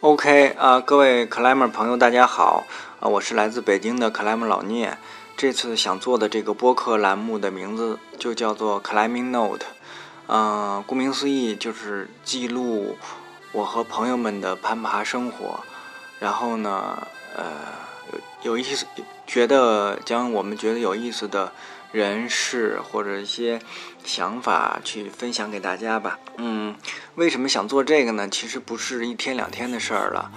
OK 啊，各位 climber 朋友，大家好啊！我是来自北京的 climber 老聂。这次想做的这个播客栏目的名字就叫做 Climbing Note。嗯，顾名思义就是记录我和朋友们的攀爬生活。然后呢，呃，有有意思，觉得将我们觉得有意思的人事或者一些想法去分享给大家吧。嗯。为什么想做这个呢？其实不是一天两天的事儿了。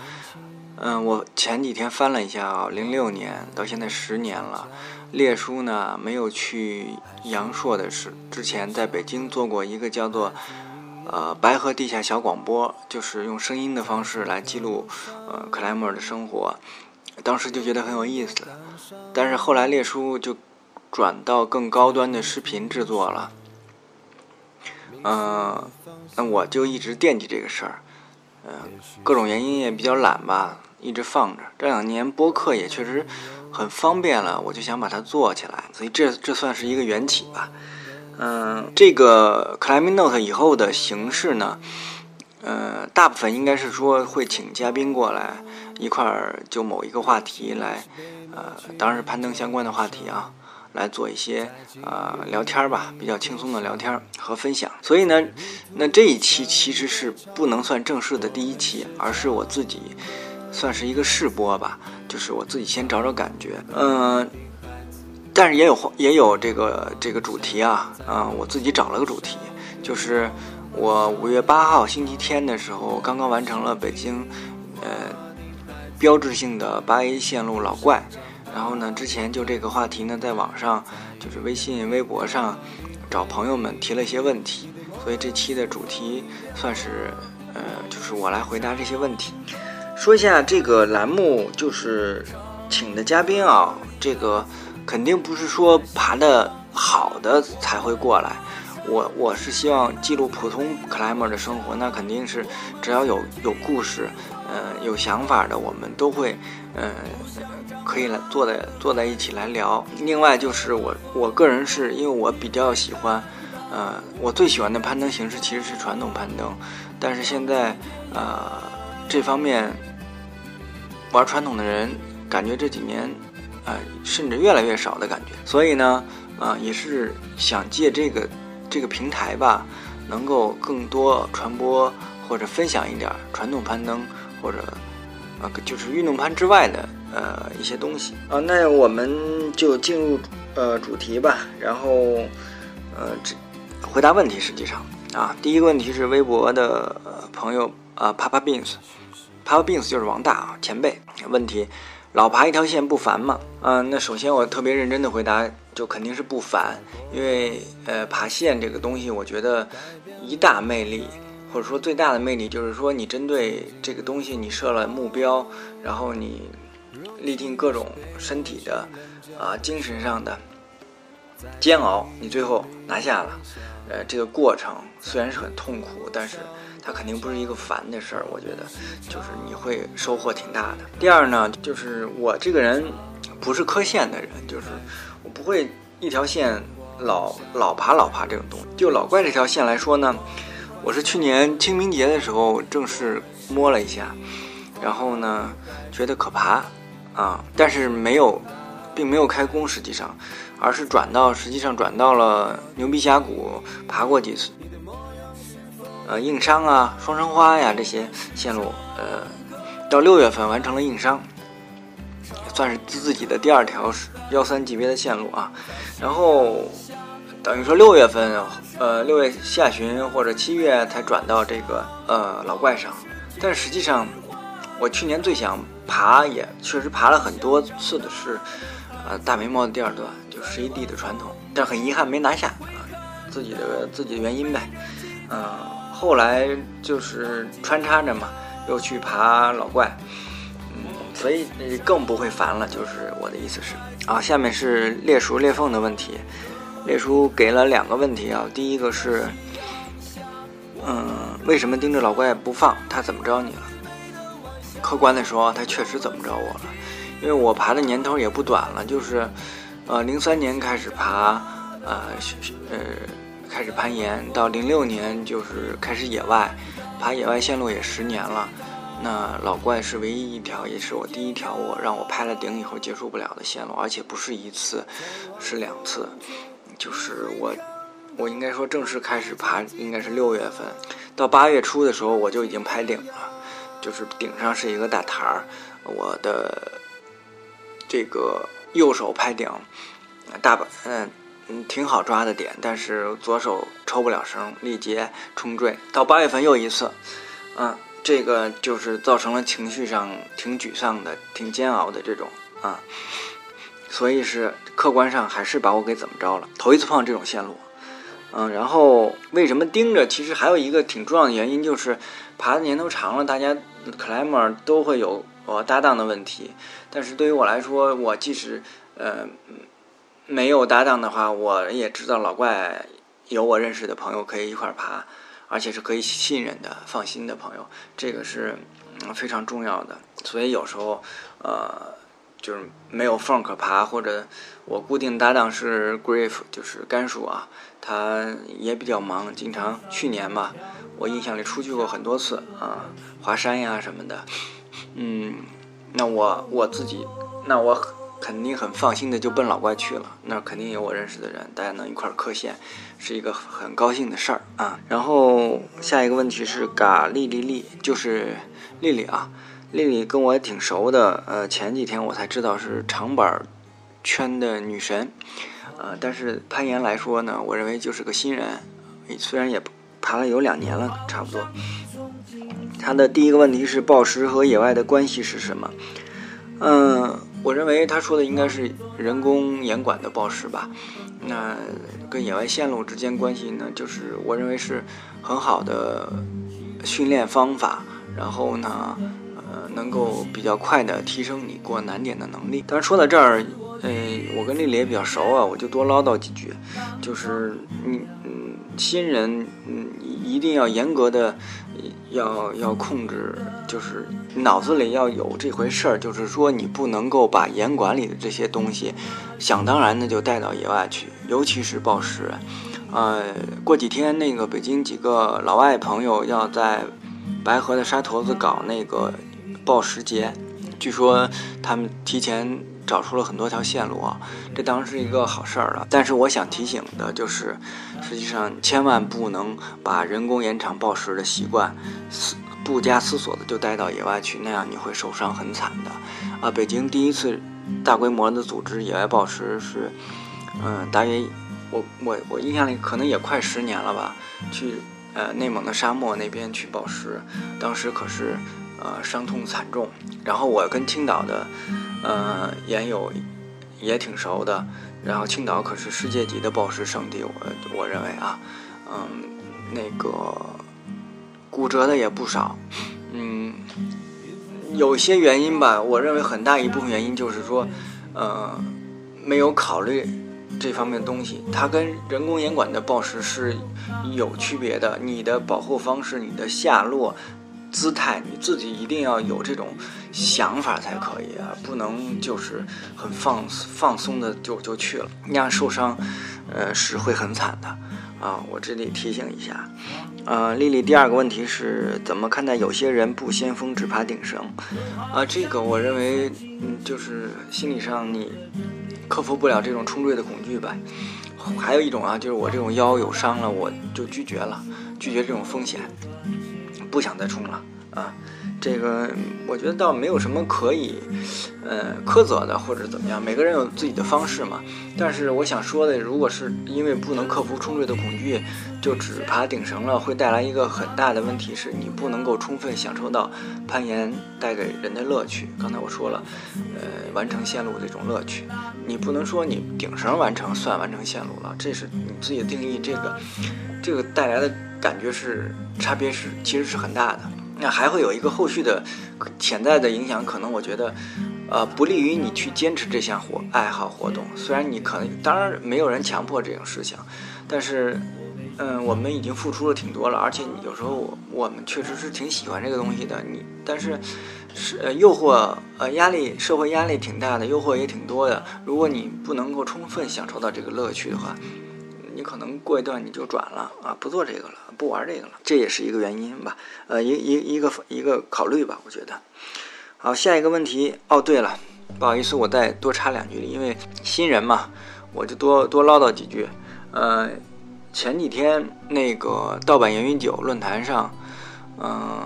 嗯，我前几天翻了一下啊，零六年到现在十年了。列叔呢没有去阳朔的是之前在北京做过一个叫做呃白河地下小广播，就是用声音的方式来记录呃克莱默的生活。当时就觉得很有意思，但是后来列叔就转到更高端的视频制作了。嗯，那我就一直惦记这个事儿，嗯，各种原因也比较懒吧，一直放着。这两年播客也确实很方便了，我就想把它做起来，所以这这算是一个缘起吧。嗯，这个 Climbing Note 以后的形式呢，呃，大部分应该是说会请嘉宾过来一块儿就某一个话题来，呃，当然是攀登相关的话题啊。来做一些呃聊天吧，比较轻松的聊天和分享。所以呢，那这一期其实是不能算正式的第一期，而是我自己算是一个试播吧，就是我自己先找找感觉。嗯，但是也有也有这个这个主题啊，嗯，我自己找了个主题，就是我五月八号星期天的时候刚刚完成了北京呃标志性的八 A 线路老怪。然后呢，之前就这个话题呢，在网上就是微信、微博上找朋友们提了一些问题，所以这期的主题算是呃，就是我来回答这些问题。说一下这个栏目，就是请的嘉宾啊，这个肯定不是说爬的好的才会过来。我我是希望记录普通 climber 的生活，那肯定是只要有有故事，呃，有想法的，我们都会，呃。可以来坐在坐在一起来聊。另外就是我我个人是因为我比较喜欢，呃，我最喜欢的攀登形式其实是传统攀登，但是现在呃这方面玩传统的人感觉这几年呃甚至越来越少的感觉。所以呢，呃也是想借这个这个平台吧，能够更多传播或者分享一点传统攀登或者呃就是运动盘之外的。呃，一些东西啊，那我们就进入呃主题吧。然后呃，这回答问题，实际上啊，第一个问题是微博的朋友啊，Papa Beans，Papa Beans 就是王大啊，前辈。问题，老爬一条线不烦吗？嗯，那首先我特别认真的回答，就肯定是不烦，因为呃，爬线这个东西，我觉得一大魅力，或者说最大的魅力，就是说你针对这个东西，你设了目标，然后你。历尽各种身体的啊精神上的煎熬，你最后拿下了。呃，这个过程虽然是很痛苦，但是它肯定不是一个烦的事儿。我觉得就是你会收获挺大的。第二呢，就是我这个人不是磕线的人，就是我不会一条线老老爬老爬这种东西。就老怪这条线来说呢，我是去年清明节的时候正式摸了一下，然后呢觉得可爬。啊，但是没有，并没有开工，实际上，而是转到，实际上转到了牛鼻峡谷，爬过几次，呃，硬伤啊，双生花呀这些线路，呃，到六月份完成了硬伤，算是自自己的第二条幺三级别的线路啊，然后等于说六月份，呃，六月下旬或者七月才转到这个呃老怪上，但实际上，我去年最想。爬也确实爬了很多次的是，呃，大眉毛的第二段，就十一 D 的传统，但很遗憾没拿下啊，自己的自己的原因呗，嗯，后来就是穿插着嘛，又去爬老怪，嗯，所以更不会烦了，就是我的意思是。啊，下面是裂熟裂缝的问题，列叔给了两个问题啊，第一个是，嗯，为什么盯着老怪不放？他怎么着你了？客观的说，他确实怎么着我了，因为我爬的年头也不短了，就是，呃，零三年开始爬，呃，呃，开始攀岩，到零六年就是开始野外，爬野外线路也十年了，那老怪是唯一一条，也是我第一条我让我拍了顶以后结束不了的线路，而且不是一次，是两次。就是我，我应该说正式开始爬应该是六月份，到八月初的时候我就已经拍顶了，就是顶上是一个大台儿，我的这个右手拍顶，大把嗯。嗯，挺好抓的点，但是左手抽不了绳，力竭冲坠。到八月份又一次，嗯，这个就是造成了情绪上挺沮丧的、挺煎熬的这种啊，所以是客观上还是把我给怎么着了？头一次碰这种线路，嗯，然后为什么盯着？其实还有一个挺重要的原因，就是爬的年头长了，大家 climber 都会有我搭档的问题，但是对于我来说，我即使呃。没有搭档的话，我也知道老怪有我认识的朋友可以一块爬，而且是可以信任的、放心的朋友，这个是非常重要的。所以有时候，呃，就是没有缝可爬，或者我固定搭档是 Griff，就是甘叔啊，他也比较忙，经常去年吧，我印象里出去过很多次啊，华山呀什么的。嗯，那我我自己，那我。肯定很放心的就奔老怪去了，那肯定有我认识的人，大家能一块儿磕线，是一个很高兴的事儿啊。然后下一个问题是嘎丽丽丽，就是丽丽啊，丽丽跟我挺熟的，呃，前几天我才知道是长板圈的女神，呃，但是攀岩来说呢，我认为就是个新人，虽然也爬了有两年了，差不多。她的第一个问题是暴食和野外的关系是什么？嗯。我认为他说的应该是人工岩管的暴食吧，那跟野外线路之间关系呢，就是我认为是很好的训练方法，然后呢，呃，能够比较快的提升你过难点的能力。但是说到这儿，呃，我跟丽丽也比较熟啊，我就多唠叨几句，就是你，嗯，新人，嗯，一定要严格的。要要控制，就是脑子里要有这回事儿，就是说你不能够把严管里的这些东西，想当然的就带到野外去，尤其是暴食。呃，过几天那个北京几个老外朋友要在白河的沙头子搞那个暴食节，据说他们提前。找出了很多条线路啊，这当然是一个好事儿了。但是我想提醒的就是，实际上千万不能把人工延长暴食的习惯，思不加思索的就带到野外去，那样你会受伤很惨的。啊，北京第一次大规模的组织野外暴食是，嗯，大约我我我印象里可能也快十年了吧，去呃内蒙的沙漠那边去暴食，当时可是呃伤痛惨重。然后我跟青岛的。呃，岩友也挺熟的，然后青岛可是世界级的暴食圣地，我我认为啊，嗯，那个骨折的也不少，嗯，有些原因吧，我认为很大一部分原因就是说，呃，没有考虑这方面东西，它跟人工岩管的暴食是有区别的，你的保护方式，你的下落。姿态你自己一定要有这种想法才可以啊，不能就是很放放松的就就去了，那样受伤，呃是会很惨的啊。我这里提醒一下，呃，丽丽第二个问题是怎么看待有些人不先锋只爬顶绳啊？这个我认为，嗯，就是心理上你克服不了这种冲坠的恐惧吧。还有一种啊，就是我这种腰有伤了，我就拒绝了，拒绝这种风险。不想再冲了啊！这个我觉得倒没有什么可以，呃，苛责的或者怎么样，每个人有自己的方式嘛。但是我想说的，如果是因为不能克服冲坠的恐惧，就只爬顶绳了，会带来一个很大的问题，是你不能够充分享受到攀岩带给人的乐趣。刚才我说了，呃，完成线路这种乐趣，你不能说你顶绳完成算完成线路了，这是你自己的定义。这个，这个带来的。感觉是差别是其实是很大的，那还会有一个后续的潜在的影响，可能我觉得，呃，不利于你去坚持这项活爱好活动。虽然你可能当然没有人强迫这种事情，但是，嗯，我们已经付出了挺多了，而且有时候我们确实是挺喜欢这个东西的。你但是是呃诱惑呃压力社会压力挺大的，诱惑也挺多的。如果你不能够充分享受到这个乐趣的话，你可能过一段你就转了啊，不做这个了，不玩这个了，这也是一个原因吧，呃，一一一个一个考虑吧，我觉得。好，下一个问题，哦，对了，不好意思，我再多插两句，因为新人嘛，我就多多唠叨几句。呃，前几天那个盗版言语九论坛上，嗯，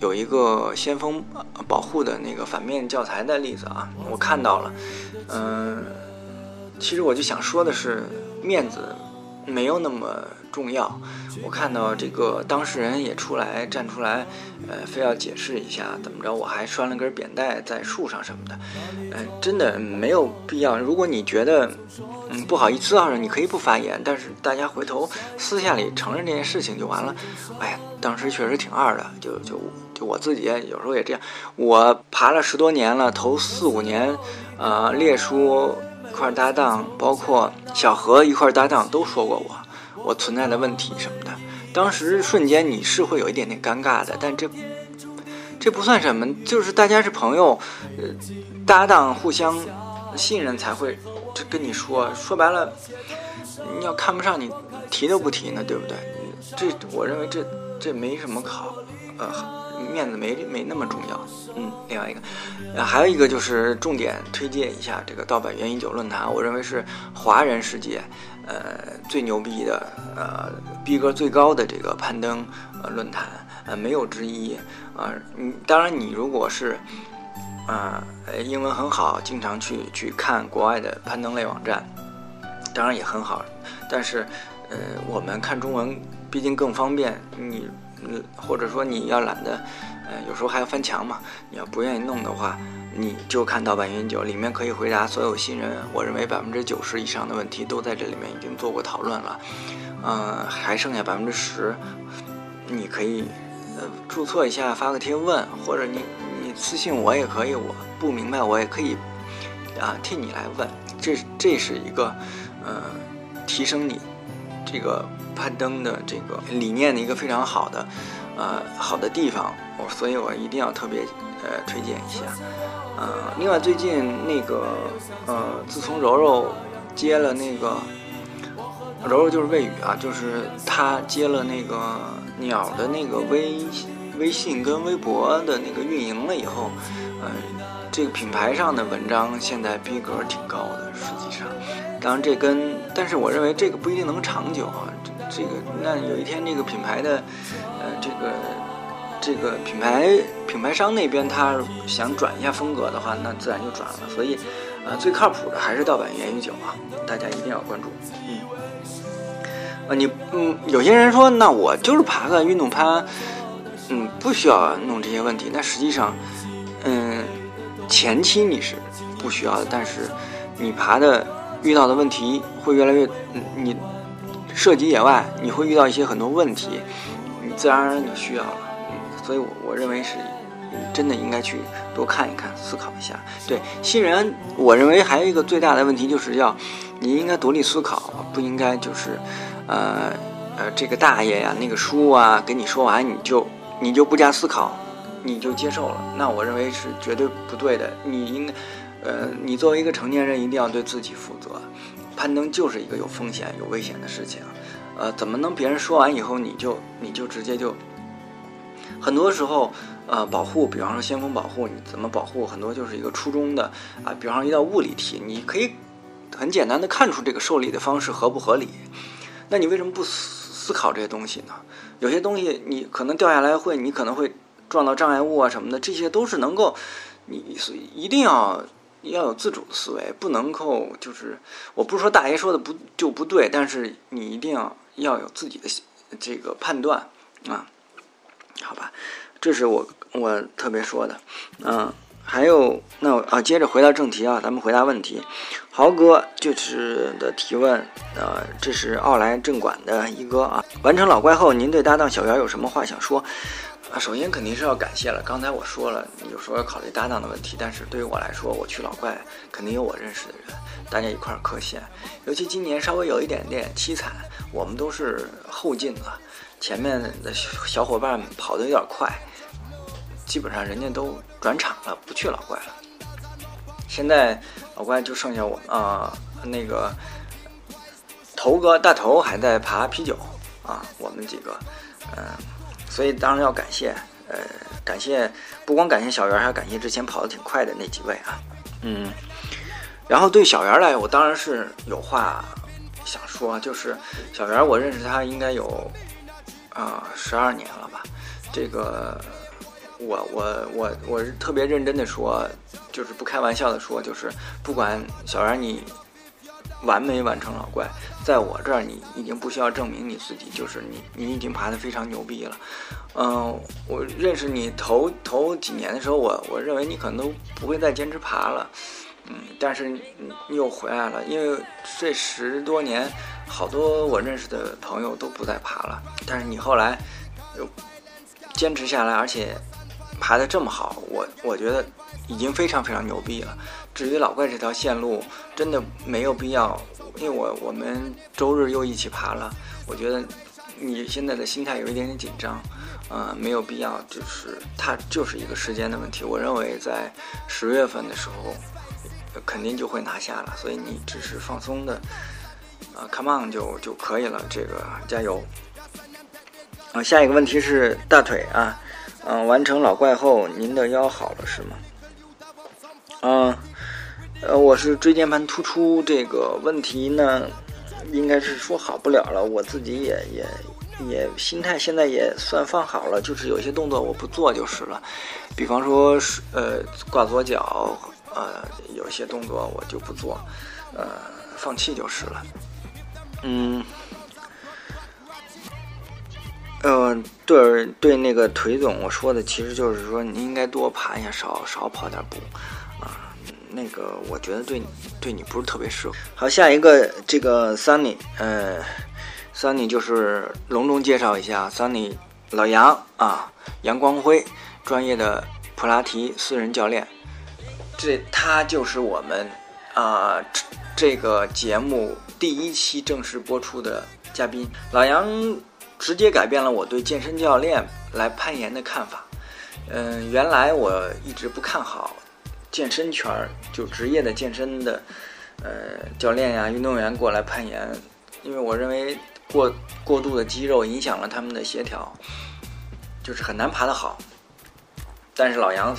有一个先锋保护的那个反面教材的例子啊，我看到了，嗯。其实我就想说的是，面子没有那么重要。我看到这个当事人也出来站出来，呃，非要解释一下怎么着，我还拴了根扁带在树上什么的，嗯，真的没有必要。如果你觉得嗯不好意思啊，你可以不发言，但是大家回头私下里承认这件事情就完了。哎呀，当时确实挺二的，就就就我自己有时候也这样。我爬了十多年了，头四五年，呃，列书。一块搭档，包括小何一块搭档都说过我，我存在的问题什么的。当时瞬间你是会有一点点尴尬的，但这这不算什么，就是大家是朋友，呃，搭档互相信任才会这跟你说。说白了，你要看不上你提都不提呢，对不对？这我认为这这没什么好，呃。面子没没那么重要，嗯，另外一个，呃，还有一个就是重点推荐一下这个盗版原因酒论坛，我认为是华人世界，呃，最牛逼的，呃，逼格最高的这个攀登呃论坛，呃，没有之一，啊，你当然你如果是，啊，英文很好，经常去去看国外的攀登类网站，当然也很好，但是，呃，我们看中文毕竟更方便，你。或者说你要懒得，呃，有时候还要翻墙嘛。你要不愿意弄的话，你就看盗版云九，里面可以回答所有新人。我认为百分之九十以上的问题都在这里面已经做过讨论了，嗯，还剩下百分之十，你可以呃注册一下，发个贴问，或者你你私信我也可以，我不明白我也可以啊替你来问。这这是一个呃提升你这个。攀登的这个理念的一个非常好的，呃，好的地方，我所以，我一定要特别呃推荐一下。呃，另外最近那个呃，自从柔柔接了那个柔柔就是魏宇啊，就是他接了那个鸟的那个微微信跟微博的那个运营了以后，呃，这个品牌上的文章现在逼格挺高的，实际上，当然这跟但是我认为这个不一定能长久啊。这个，那有一天这个品牌的，呃，这个这个品牌品牌商那边他想转一下风格的话，那自然就转了。所以，呃，最靠谱的还是盗版言语酒啊，大家一定要关注。嗯，啊，你嗯，有些人说，那我就是爬个运动攀，嗯，不需要弄这些问题。那实际上，嗯，前期你是不需要的，但是你爬的遇到的问题会越来越，你。涉及野外，你会遇到一些很多问题，你自然而然就需要了。所以，我我认为是真的应该去多看一看，思考一下。对新人，我认为还有一个最大的问题就是要你应该独立思考，不应该就是呃呃这个大爷呀、那个叔啊跟你说完你就你就不加思考，你就接受了。那我认为是绝对不对的。你应该呃，你作为一个成年人，一定要对自己负责。攀登就是一个有风险、有危险的事情，呃，怎么能别人说完以后你就你就直接就？很多时候，呃，保护，比方说先锋保护，你怎么保护？很多就是一个初中的啊，比方说一道物理题，你可以很简单的看出这个受力的方式合不合理。那你为什么不思思考这些东西呢？有些东西你可能掉下来会，你可能会撞到障碍物啊什么的，这些都是能够，你所以一定要。要有自主的思维，不能够就是，我不是说大爷说的不就不对，但是你一定要要有自己的这个判断啊，好吧，这是我我特别说的，嗯，还有那啊，接着回到正题啊，咱们回答问题，豪哥就是的提问，呃，这是奥莱镇馆的一哥啊，完成老怪后，您对搭档小袁有什么话想说？啊，首先肯定是要感谢了。刚才我说了，有时候要考虑搭档的问题，但是对于我来说，我去老怪肯定有我认识的人，大家一块儿磕线。尤其今年稍微有一点点凄惨，我们都是后进的，前面的小伙伴跑得有点快，基本上人家都转场了，不去老怪了。现在老怪就剩下我啊，那个。头哥大头还在爬啤酒啊，我们几个，嗯，所以当然要感谢，呃，感谢不光感谢小袁，还要感谢之前跑得挺快的那几位啊，嗯，然后对小袁来，我当然是有话想说，就是小袁，我认识他应该有啊十二年了吧，这个。我我我我是特别认真的说，就是不开玩笑的说，就是不管小袁你完没完成老怪，在我这儿你已经不需要证明你自己，就是你你已经爬得非常牛逼了。嗯，我认识你头头几年的时候，我我认为你可能都不会再坚持爬了。嗯，但是你你又回来了，因为这十多年，好多我认识的朋友都不再爬了，但是你后来又坚持下来，而且。爬得这么好，我我觉得已经非常非常牛逼了。至于老怪这条线路，真的没有必要，因为我我们周日又一起爬了。我觉得你现在的心态有一点点紧张，呃，没有必要，就是它就是一个时间的问题。我认为在十月份的时候，肯定就会拿下了，所以你只是放松的，啊，come on 就就可以了。这个加油。啊，下一个问题是大腿啊。嗯，完成老怪后，您的腰好了是吗？嗯，呃我是椎间盘突出这个问题呢，应该是说好不了了。我自己也也也心态现在也算放好了，就是有些动作我不做就是了。比方说是呃挂左脚，呃有些动作我就不做，呃放弃就是了。嗯。嗯，对对，那个腿总我说的其实就是说，你应该多爬一下，少少跑点步，那个我觉得对你对你不是特别适合。好，下一个这个 Sunny，呃，Sunny 就是隆重介绍一下，Sunny 老杨啊，杨光辉，专业的普拉提私人教练，这他就是我们啊这个节目第一期正式播出的嘉宾，老杨。直接改变了我对健身教练来攀岩的看法。嗯，原来我一直不看好健身圈儿，就职业的健身的，呃，教练呀、运动员过来攀岩，因为我认为过过度的肌肉影响了他们的协调，就是很难爬得好。但是老杨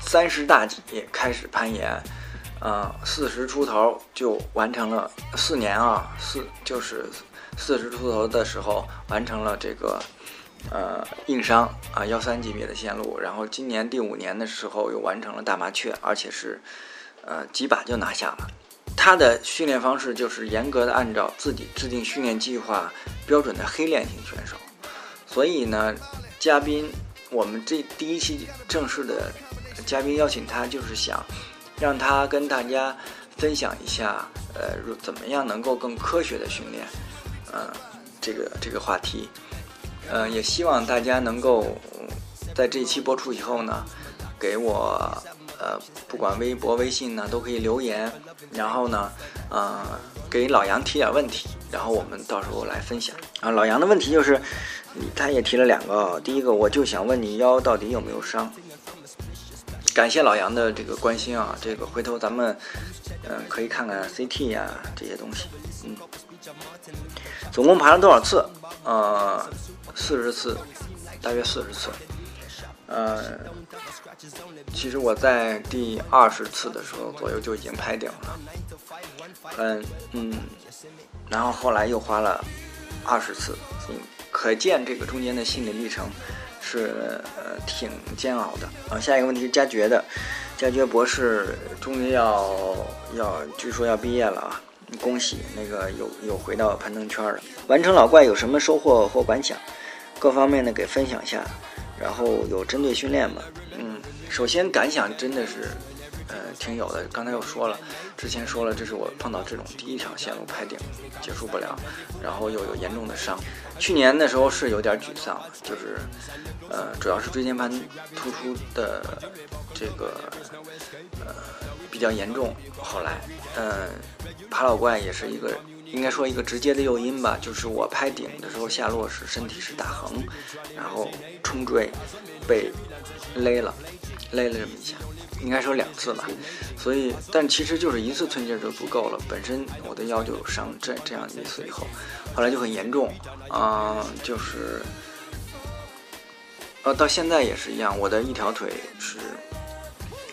三十大几开始攀岩，啊，四十出头就完成了四年啊，四就是。四十出头的时候完成了这个，呃，硬伤啊，幺三级别的线路，然后今年第五年的时候又完成了大麻雀，而且是，呃，几把就拿下了。他的训练方式就是严格的按照自己制定训练计划标准的黑练型选手。所以呢，嘉宾，我们这第一期正式的嘉宾邀请他，就是想让他跟大家分享一下，呃，怎么样能够更科学的训练。嗯，这个这个话题，嗯，也希望大家能够在这期播出以后呢，给我呃，不管微博、微信呢，都可以留言，然后呢，呃，给老杨提点问题，然后我们到时候来分享。啊，老杨的问题就是，他也提了两个，第一个我就想问你腰到底有没有伤？感谢老杨的这个关心啊，这个回头咱们嗯可以看看 CT 呀这些东西，嗯。总共爬了多少次？呃，四十次，大约四十次。呃，其实我在第二十次的时候左右就已经拍顶了。嗯嗯，然后后来又花了二十次，嗯可见这个中间的心理历程是呃挺煎熬的。啊，下一个问题是加爵的，加爵博士终于要要，据说要毕业了啊。恭喜那个有有回到攀登圈了，完成老怪有什么收获或感想？各方面的给分享一下，然后有针对训练吗？嗯，首先感想真的是，呃，挺有的。刚才又说了，之前说了，这是我碰到这种第一条线路拍顶结束不了，然后又有严重的伤。去年的时候是有点沮丧，就是，呃，主要是椎间盘突出的这个，呃，比较严重。后来，嗯。爬老怪也是一个，应该说一个直接的诱因吧，就是我拍顶的时候下落时身体是打横，然后冲坠被勒了，勒了这么一下，应该说两次吧。所以，但其实就是一次寸劲就足够了。本身我的腰就有伤这这样一次以后，后来就很严重，啊，就是，呃，到现在也是一样，我的一条腿是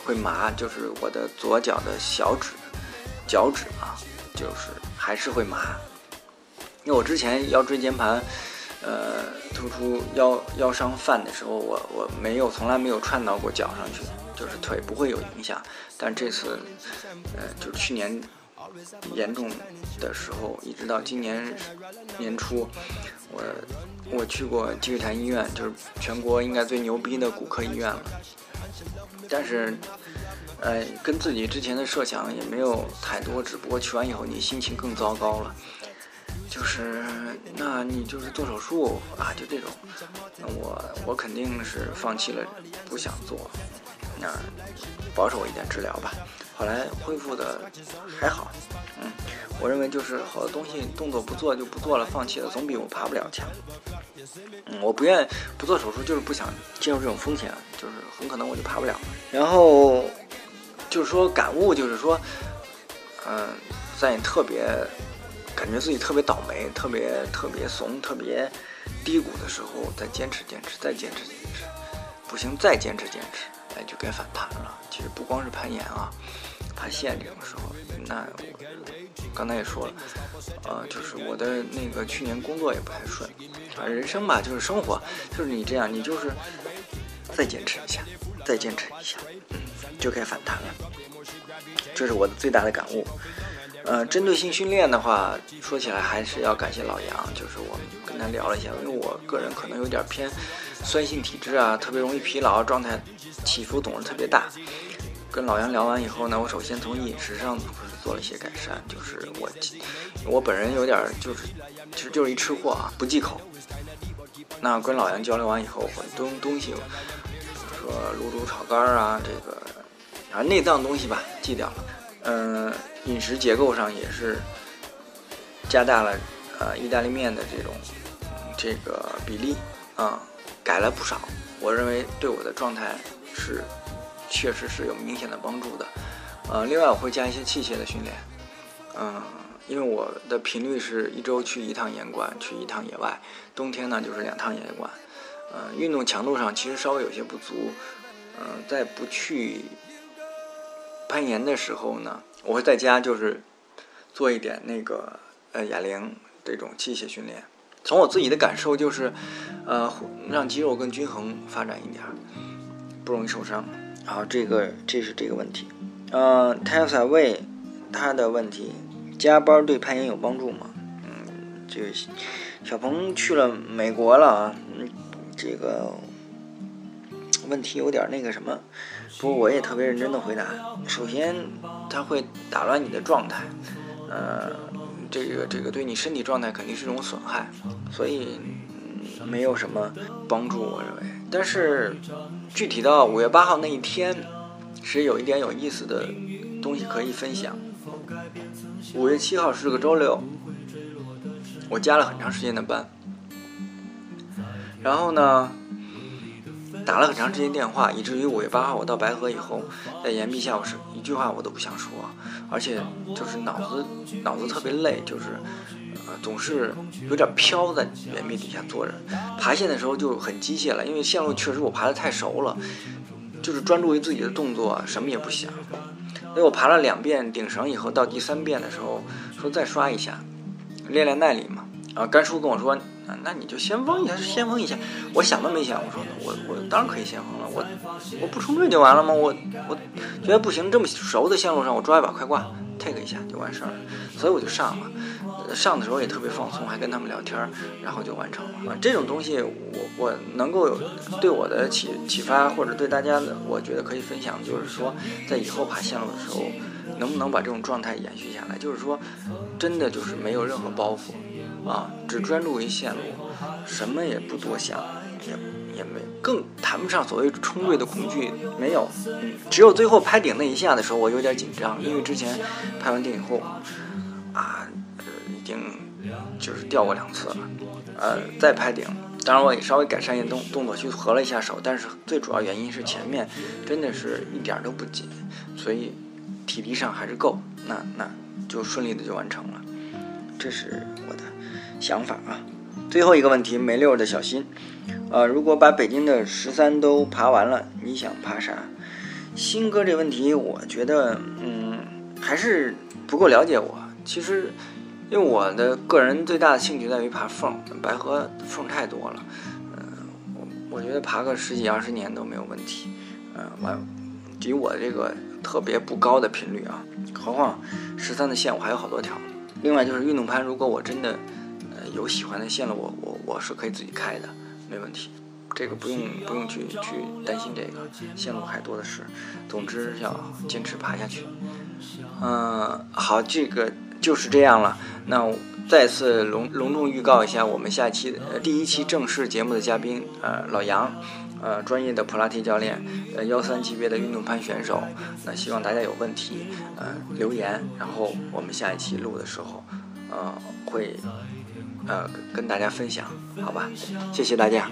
会麻，就是我的左脚的小指、脚趾啊，就是还是会麻。因为我之前腰椎间盘，呃，突出腰腰伤犯的时候，我我没有从来没有串到过脚上去。就是腿不会有影响，但这次，呃，就去年严重的时候，一直到今年年初，我我去过积水潭医院，就是全国应该最牛逼的骨科医院了。但是，呃，跟自己之前的设想也没有太多，只不过去完以后你心情更糟糕了。就是，那你就是做手术啊，就这种，那我我肯定是放弃了，不想做。那保守一点治疗吧，后来恢复的还好，嗯，我认为就是好多东西动作不做就不做了，放弃了，总比我爬不了强。嗯，我不愿不做手术，就是不想接受这种风险，就是很可能我就爬不了。然后就是说感悟，就是说，嗯，在你特别感觉自己特别倒霉、特别特别怂、特别低谷的时候，再坚持坚持，再坚持坚持，不行再坚持坚持。哎，就该反弹了。其实不光是攀岩啊，爬线这种时候，那我刚才也说了，呃，就是我的那个去年工作也不太顺啊。人生吧，就是生活，就是你这样，你就是再坚持一下，再坚持一下，嗯，就该反弹了。这是我的最大的感悟。呃，针对性训练的话，说起来还是要感谢老杨，就是我们跟他聊了一下，因为我个人可能有点偏酸性体质啊，特别容易疲劳，状态起伏总是特别大。跟老杨聊完以后呢，我首先从饮食上做了一些改善，就是我我本人有点就是其实就是一吃货啊，不忌口。那跟老杨交流完以后，很多东西，说卤煮炒肝啊，这个啊内脏东西吧，忌掉了。嗯。饮食结构上也是加大了，呃，意大利面的这种这个比例啊，改了不少。我认为对我的状态是确实是有明显的帮助的。呃，另外我会加一些器械的训练，嗯，因为我的频率是一周去一趟岩馆，去一趟野外，冬天呢就是两趟岩馆。嗯，运动强度上其实稍微有些不足。嗯，在不去攀岩的时候呢。我会在家就是做一点那个呃哑铃这种器械训练，从我自己的感受就是，呃让肌肉更均衡发展一点，不容易受伤。然后，这个这是这个问题。呃 t e s a 问他的问题，加班对攀岩有帮助吗？嗯，这个小鹏去了美国了啊，嗯，这个问题有点那个什么。不过我也特别认真的回答。首先，它会打乱你的状态，呃，这个这个对你身体状态肯定是一种损害，所以嗯没有什么帮助，我认为。但是具体到五月八号那一天，是有一点有意思的东西可以分享。五月七号是个周六，我加了很长时间的班，然后呢？打了很长时间电话，以至于五月八号我到白河以后，在岩壁下我是一句话我都不想说，而且就是脑子脑子特别累，就是呃总是有点飘在岩壁底下坐着。爬线的时候就很机械了，因为线路确实我爬的太熟了，就是专注于自己的动作，什么也不想。所以我爬了两遍顶绳以后，到第三遍的时候说再刷一下，练练耐力嘛。啊，甘叔跟我说。那你就先锋一下，先锋一下。我想都没想，我说我我当然可以先锋了。我我不冲坠就完了吗？我我觉得不行，这么熟的线路上，我抓一把快挂，take 一下就完事儿了。所以我就上了，上的时候也特别放松，还跟他们聊天，然后就完成了。这种东西，我我能够有对我的启启发，或者对大家的，我觉得可以分享，就是说，在以后爬线路的时候，能不能把这种状态延续下来？就是说，真的就是没有任何包袱。啊，只专注于线路，什么也不多想，也也没更谈不上所谓冲坠的恐惧，没有，嗯，只有最后拍顶那一下的时候，我有点紧张，因为之前拍完顶以后，啊，已经就是掉过两次了，呃，再拍顶。当然我也稍微改善一动动作去合了一下手，但是最主要原因是前面真的是一点都不紧，所以体力上还是够，那那就顺利的就完成了。这是我想法啊。最后一个问题，梅六的小心，呃，如果把北京的十三都爬完了，你想爬啥？新哥这问题，我觉得，嗯，还是不够了解我。其实，因为我的个人最大的兴趣在于爬缝，白河缝太多了，嗯，我我觉得爬个十几二十年都没有问题，嗯，完，以我这个特别不高的频率啊，何况十三的线我还有好多条。另外就是运动攀，如果我真的。有喜欢的线路，我我我是可以自己开的，没问题，这个不用不用去去担心这个线路还多的是。总之要坚持爬下去。嗯，好，这个就是这样了。那再次隆隆重预告一下，我们下期呃第一期正式节目的嘉宾，呃老杨，呃专业的普拉提教练，呃幺三级别的运动攀选手。那希望大家有问题，呃留言，然后我们下一期录的时候，呃会。呃，跟大家分享，好吧，谢谢大家。